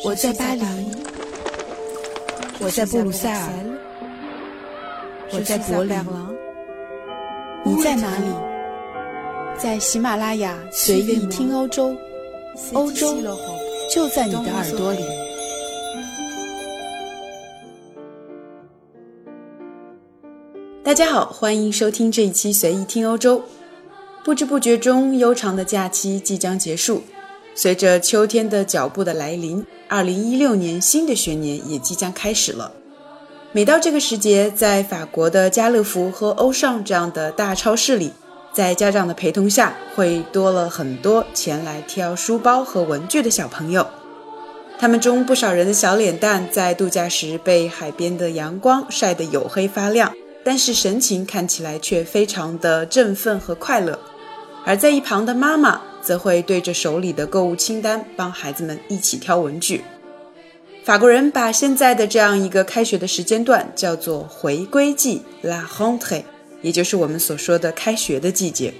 我在巴黎，我在布鲁塞尔，我在柏林，你在哪里？在喜马拉雅随意听欧洲，欧洲就在你的耳朵里。大家好，欢迎收听这一期随意听欧洲。不知不觉中，悠长的假期即将结束。随着秋天的脚步的来临，二零一六年新的学年也即将开始了。每到这个时节，在法国的家乐福和欧尚这样的大超市里，在家长的陪同下，会多了很多前来挑书包和文具的小朋友。他们中不少人的小脸蛋在度假时被海边的阳光晒得黝黑发亮，但是神情看起来却非常的振奋和快乐。而在一旁的妈妈。则会对着手里的购物清单帮孩子们一起挑文具。法国人把现在的这样一个开学的时间段叫做回归季 （la rentrée），也就是我们所说的开学的季节。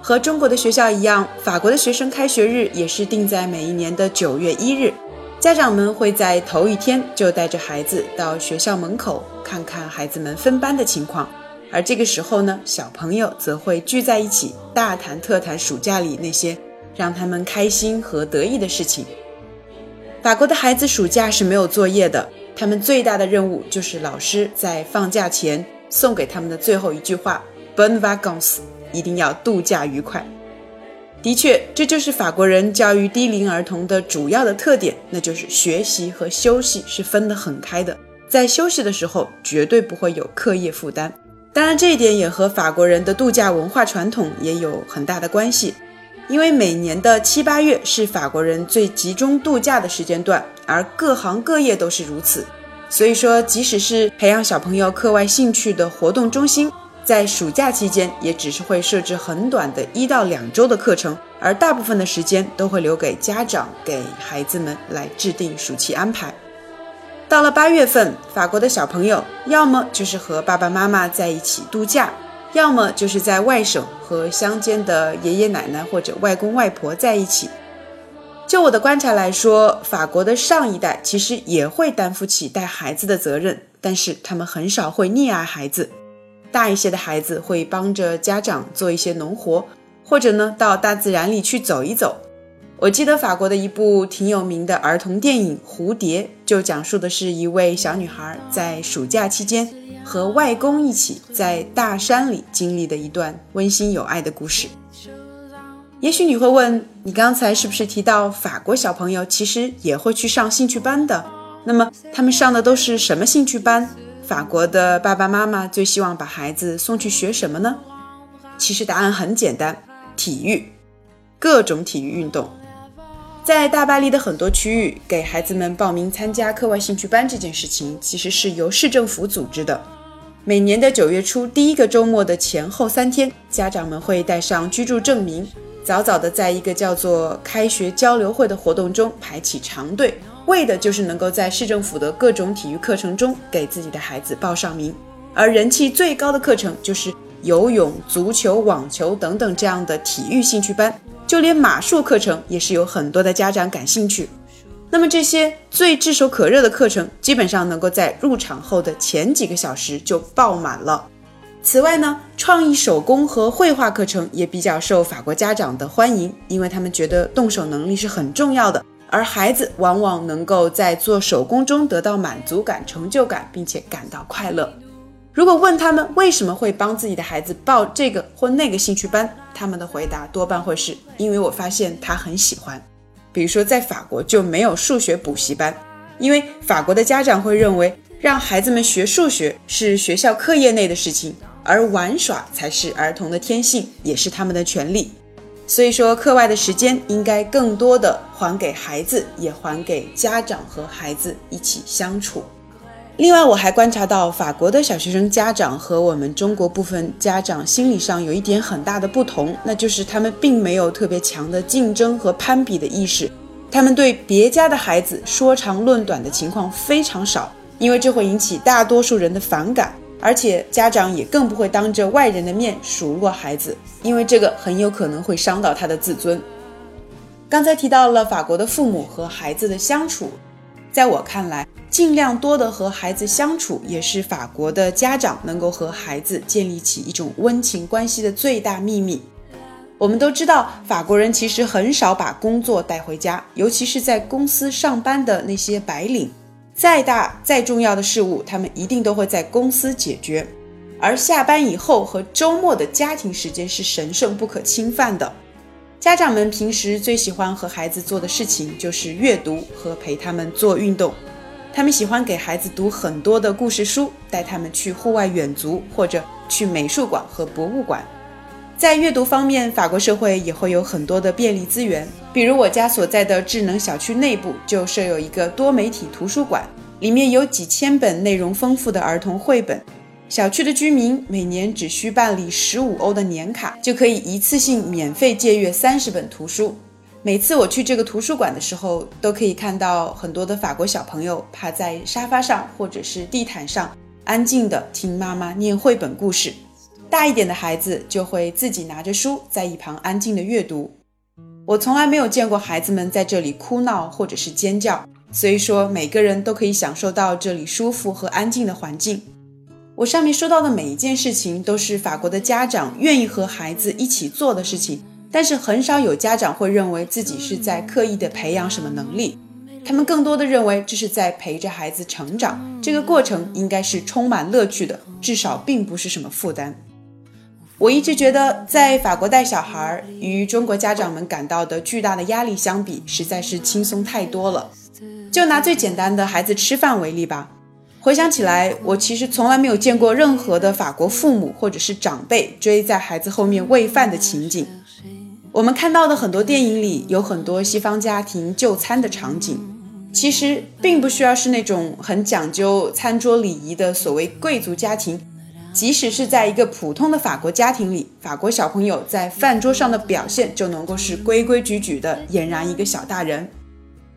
和中国的学校一样，法国的学生开学日也是定在每一年的九月一日。家长们会在头一天就带着孩子到学校门口看看孩子们分班的情况。而这个时候呢，小朋友则会聚在一起，大谈特谈暑假里那些让他们开心和得意的事情。法国的孩子暑假是没有作业的，他们最大的任务就是老师在放假前送给他们的最后一句话：“Bon vacances”，一定要度假愉快。的确，这就是法国人教育低龄儿童的主要的特点，那就是学习和休息是分得很开的，在休息的时候绝对不会有课业负担。当然，这一点也和法国人的度假文化传统也有很大的关系，因为每年的七八月是法国人最集中度假的时间段，而各行各业都是如此。所以说，即使是培养小朋友课外兴趣的活动中心，在暑假期间也只是会设置很短的一到两周的课程，而大部分的时间都会留给家长给孩子们来制定暑期安排。到了八月份，法国的小朋友要么就是和爸爸妈妈在一起度假，要么就是在外省和乡间的爷爷奶奶或者外公外婆在一起。就我的观察来说，法国的上一代其实也会担负起带孩子的责任，但是他们很少会溺爱孩子。大一些的孩子会帮着家长做一些农活，或者呢到大自然里去走一走。我记得法国的一部挺有名的儿童电影《蝴蝶》，就讲述的是一位小女孩在暑假期间和外公一起在大山里经历的一段温馨有爱的故事。也许你会问，你刚才是不是提到法国小朋友其实也会去上兴趣班的？那么他们上的都是什么兴趣班？法国的爸爸妈妈最希望把孩子送去学什么呢？其实答案很简单，体育，各种体育运动。在大巴黎的很多区域，给孩子们报名参加课外兴趣班这件事情，其实是由市政府组织的。每年的九月初第一个周末的前后三天，家长们会带上居住证明，早早的在一个叫做“开学交流会”的活动中排起长队，为的就是能够在市政府的各种体育课程中给自己的孩子报上名。而人气最高的课程就是游泳、足球、网球等等这样的体育兴趣班。就连马术课程也是有很多的家长感兴趣。那么这些最炙手可热的课程，基本上能够在入场后的前几个小时就爆满了。此外呢，创意手工和绘画课程也比较受法国家长的欢迎，因为他们觉得动手能力是很重要的，而孩子往往能够在做手工中得到满足感、成就感，并且感到快乐。如果问他们为什么会帮自己的孩子报这个或那个兴趣班，他们的回答多半会是因为我发现他很喜欢。比如说，在法国就没有数学补习班，因为法国的家长会认为让孩子们学数学是学校课业内的事情，而玩耍才是儿童的天性，也是他们的权利。所以说，课外的时间应该更多的还给孩子，也还给家长和孩子一起相处。另外，我还观察到法国的小学生家长和我们中国部分家长心理上有一点很大的不同，那就是他们并没有特别强的竞争和攀比的意识，他们对别家的孩子说长论短的情况非常少，因为这会引起大多数人的反感，而且家长也更不会当着外人的面数落孩子，因为这个很有可能会伤到他的自尊。刚才提到了法国的父母和孩子的相处，在我看来，尽量多的和孩子相处，也是法国的家长能够和孩子建立起一种温情关系的最大秘密。我们都知道，法国人其实很少把工作带回家，尤其是在公司上班的那些白领，再大再重要的事物，他们一定都会在公司解决，而下班以后和周末的家庭时间是神圣不可侵犯的。家长们平时最喜欢和孩子做的事情就是阅读和陪他们做运动。他们喜欢给孩子读很多的故事书，带他们去户外远足或者去美术馆和博物馆。在阅读方面，法国社会也会有很多的便利资源，比如我家所在的智能小区内部就设有一个多媒体图书馆，里面有几千本内容丰富的儿童绘本。小区的居民每年只需办理十五欧的年卡，就可以一次性免费借阅三十本图书。每次我去这个图书馆的时候，都可以看到很多的法国小朋友趴在沙发上或者是地毯上，安静的听妈妈念绘本故事。大一点的孩子就会自己拿着书在一旁安静的阅读。我从来没有见过孩子们在这里哭闹或者是尖叫，所以说每个人都可以享受到这里舒服和安静的环境。我上面说到的每一件事情，都是法国的家长愿意和孩子一起做的事情。但是很少有家长会认为自己是在刻意的培养什么能力，他们更多的认为这是在陪着孩子成长，这个过程应该是充满乐趣的，至少并不是什么负担。我一直觉得，在法国带小孩儿与中国家长们感到的巨大的压力相比，实在是轻松太多了。就拿最简单的孩子吃饭为例吧。回想起来，我其实从来没有见过任何的法国父母或者是长辈追在孩子后面喂饭的情景。我们看到的很多电影里有很多西方家庭就餐的场景，其实并不需要是那种很讲究餐桌礼仪的所谓贵族家庭。即使是在一个普通的法国家庭里，法国小朋友在饭桌上的表现就能够是规规矩矩的，俨然一个小大人。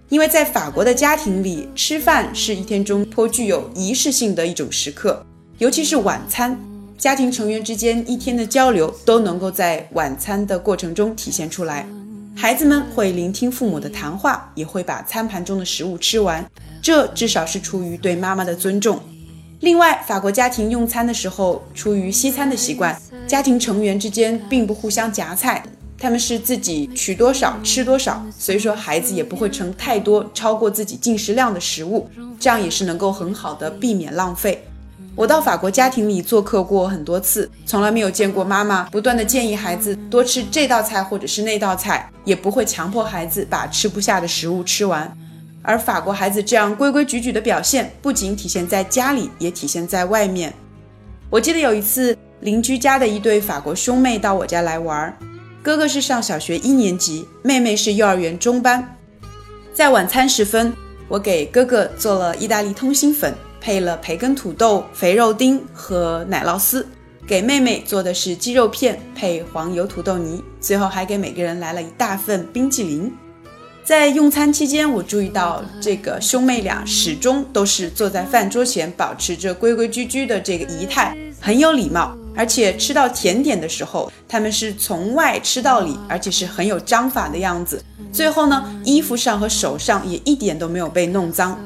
因为在法国的家庭里，吃饭是一天中颇具有仪式性的一种时刻，尤其是晚餐，家庭成员之间一天的交流都能够在晚餐的过程中体现出来。孩子们会聆听父母的谈话，也会把餐盘中的食物吃完，这至少是出于对妈妈的尊重。另外，法国家庭用餐的时候，出于西餐的习惯，家庭成员之间并不互相夹菜。他们是自己取多少吃多少，所以说孩子也不会盛太多超过自己进食量的食物，这样也是能够很好的避免浪费。我到法国家庭里做客过很多次，从来没有见过妈妈不断的建议孩子多吃这道菜或者是那道菜，也不会强迫孩子把吃不下的食物吃完。而法国孩子这样规规矩矩的表现，不仅体现在家里，也体现在外面。我记得有一次，邻居家的一对法国兄妹到我家来玩。哥哥是上小学一年级，妹妹是幼儿园中班。在晚餐时分，我给哥哥做了意大利通心粉，配了培根土豆、肥肉丁和奶酪丝；给妹妹做的是鸡肉片配黄油土豆泥。最后还给每个人来了一大份冰淇淋。在用餐期间，我注意到这个兄妹俩始终都是坐在饭桌前，保持着规规矩矩的这个仪态，很有礼貌。而且吃到甜点的时候，他们是从外吃到里，而且是很有章法的样子。最后呢，衣服上和手上也一点都没有被弄脏。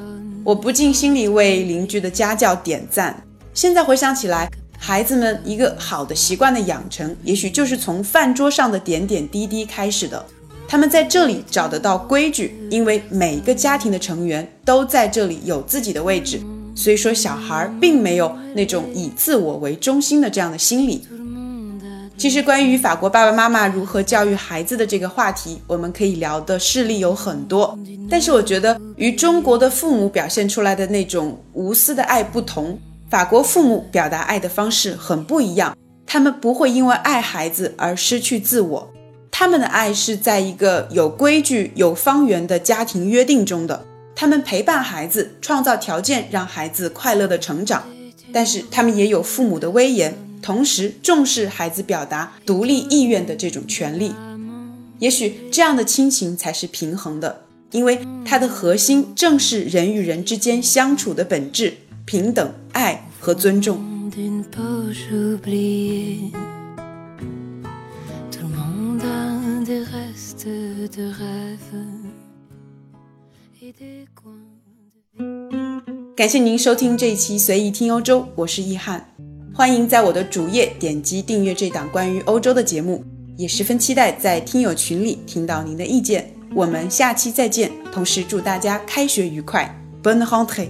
我不禁心里为邻居的家教点赞。现在回想起来，孩子们一个好的习惯的养成，也许就是从饭桌上的点点滴滴开始的。他们在这里找得到规矩，因为每一个家庭的成员都在这里有自己的位置。所以说，小孩并没有那种以自我为中心的这样的心理。其实，关于法国爸爸妈妈如何教育孩子的这个话题，我们可以聊的事例有很多。但是，我觉得与中国的父母表现出来的那种无私的爱不同，法国父母表达爱的方式很不一样。他们不会因为爱孩子而失去自我，他们的爱是在一个有规矩、有方圆的家庭约定中的。他们陪伴孩子，创造条件让孩子快乐的成长，但是他们也有父母的威严，同时重视孩子表达独立意愿的这种权利。也许这样的亲情才是平衡的，因为它的核心正是人与人之间相处的本质：平等、爱和尊重。感谢您收听这一期随意听欧洲，我是易翰，欢迎在我的主页点击订阅这档关于欧洲的节目，也十分期待在听友群里听到您的意见。我们下期再见，同时祝大家开学愉快，Bonne rentrée。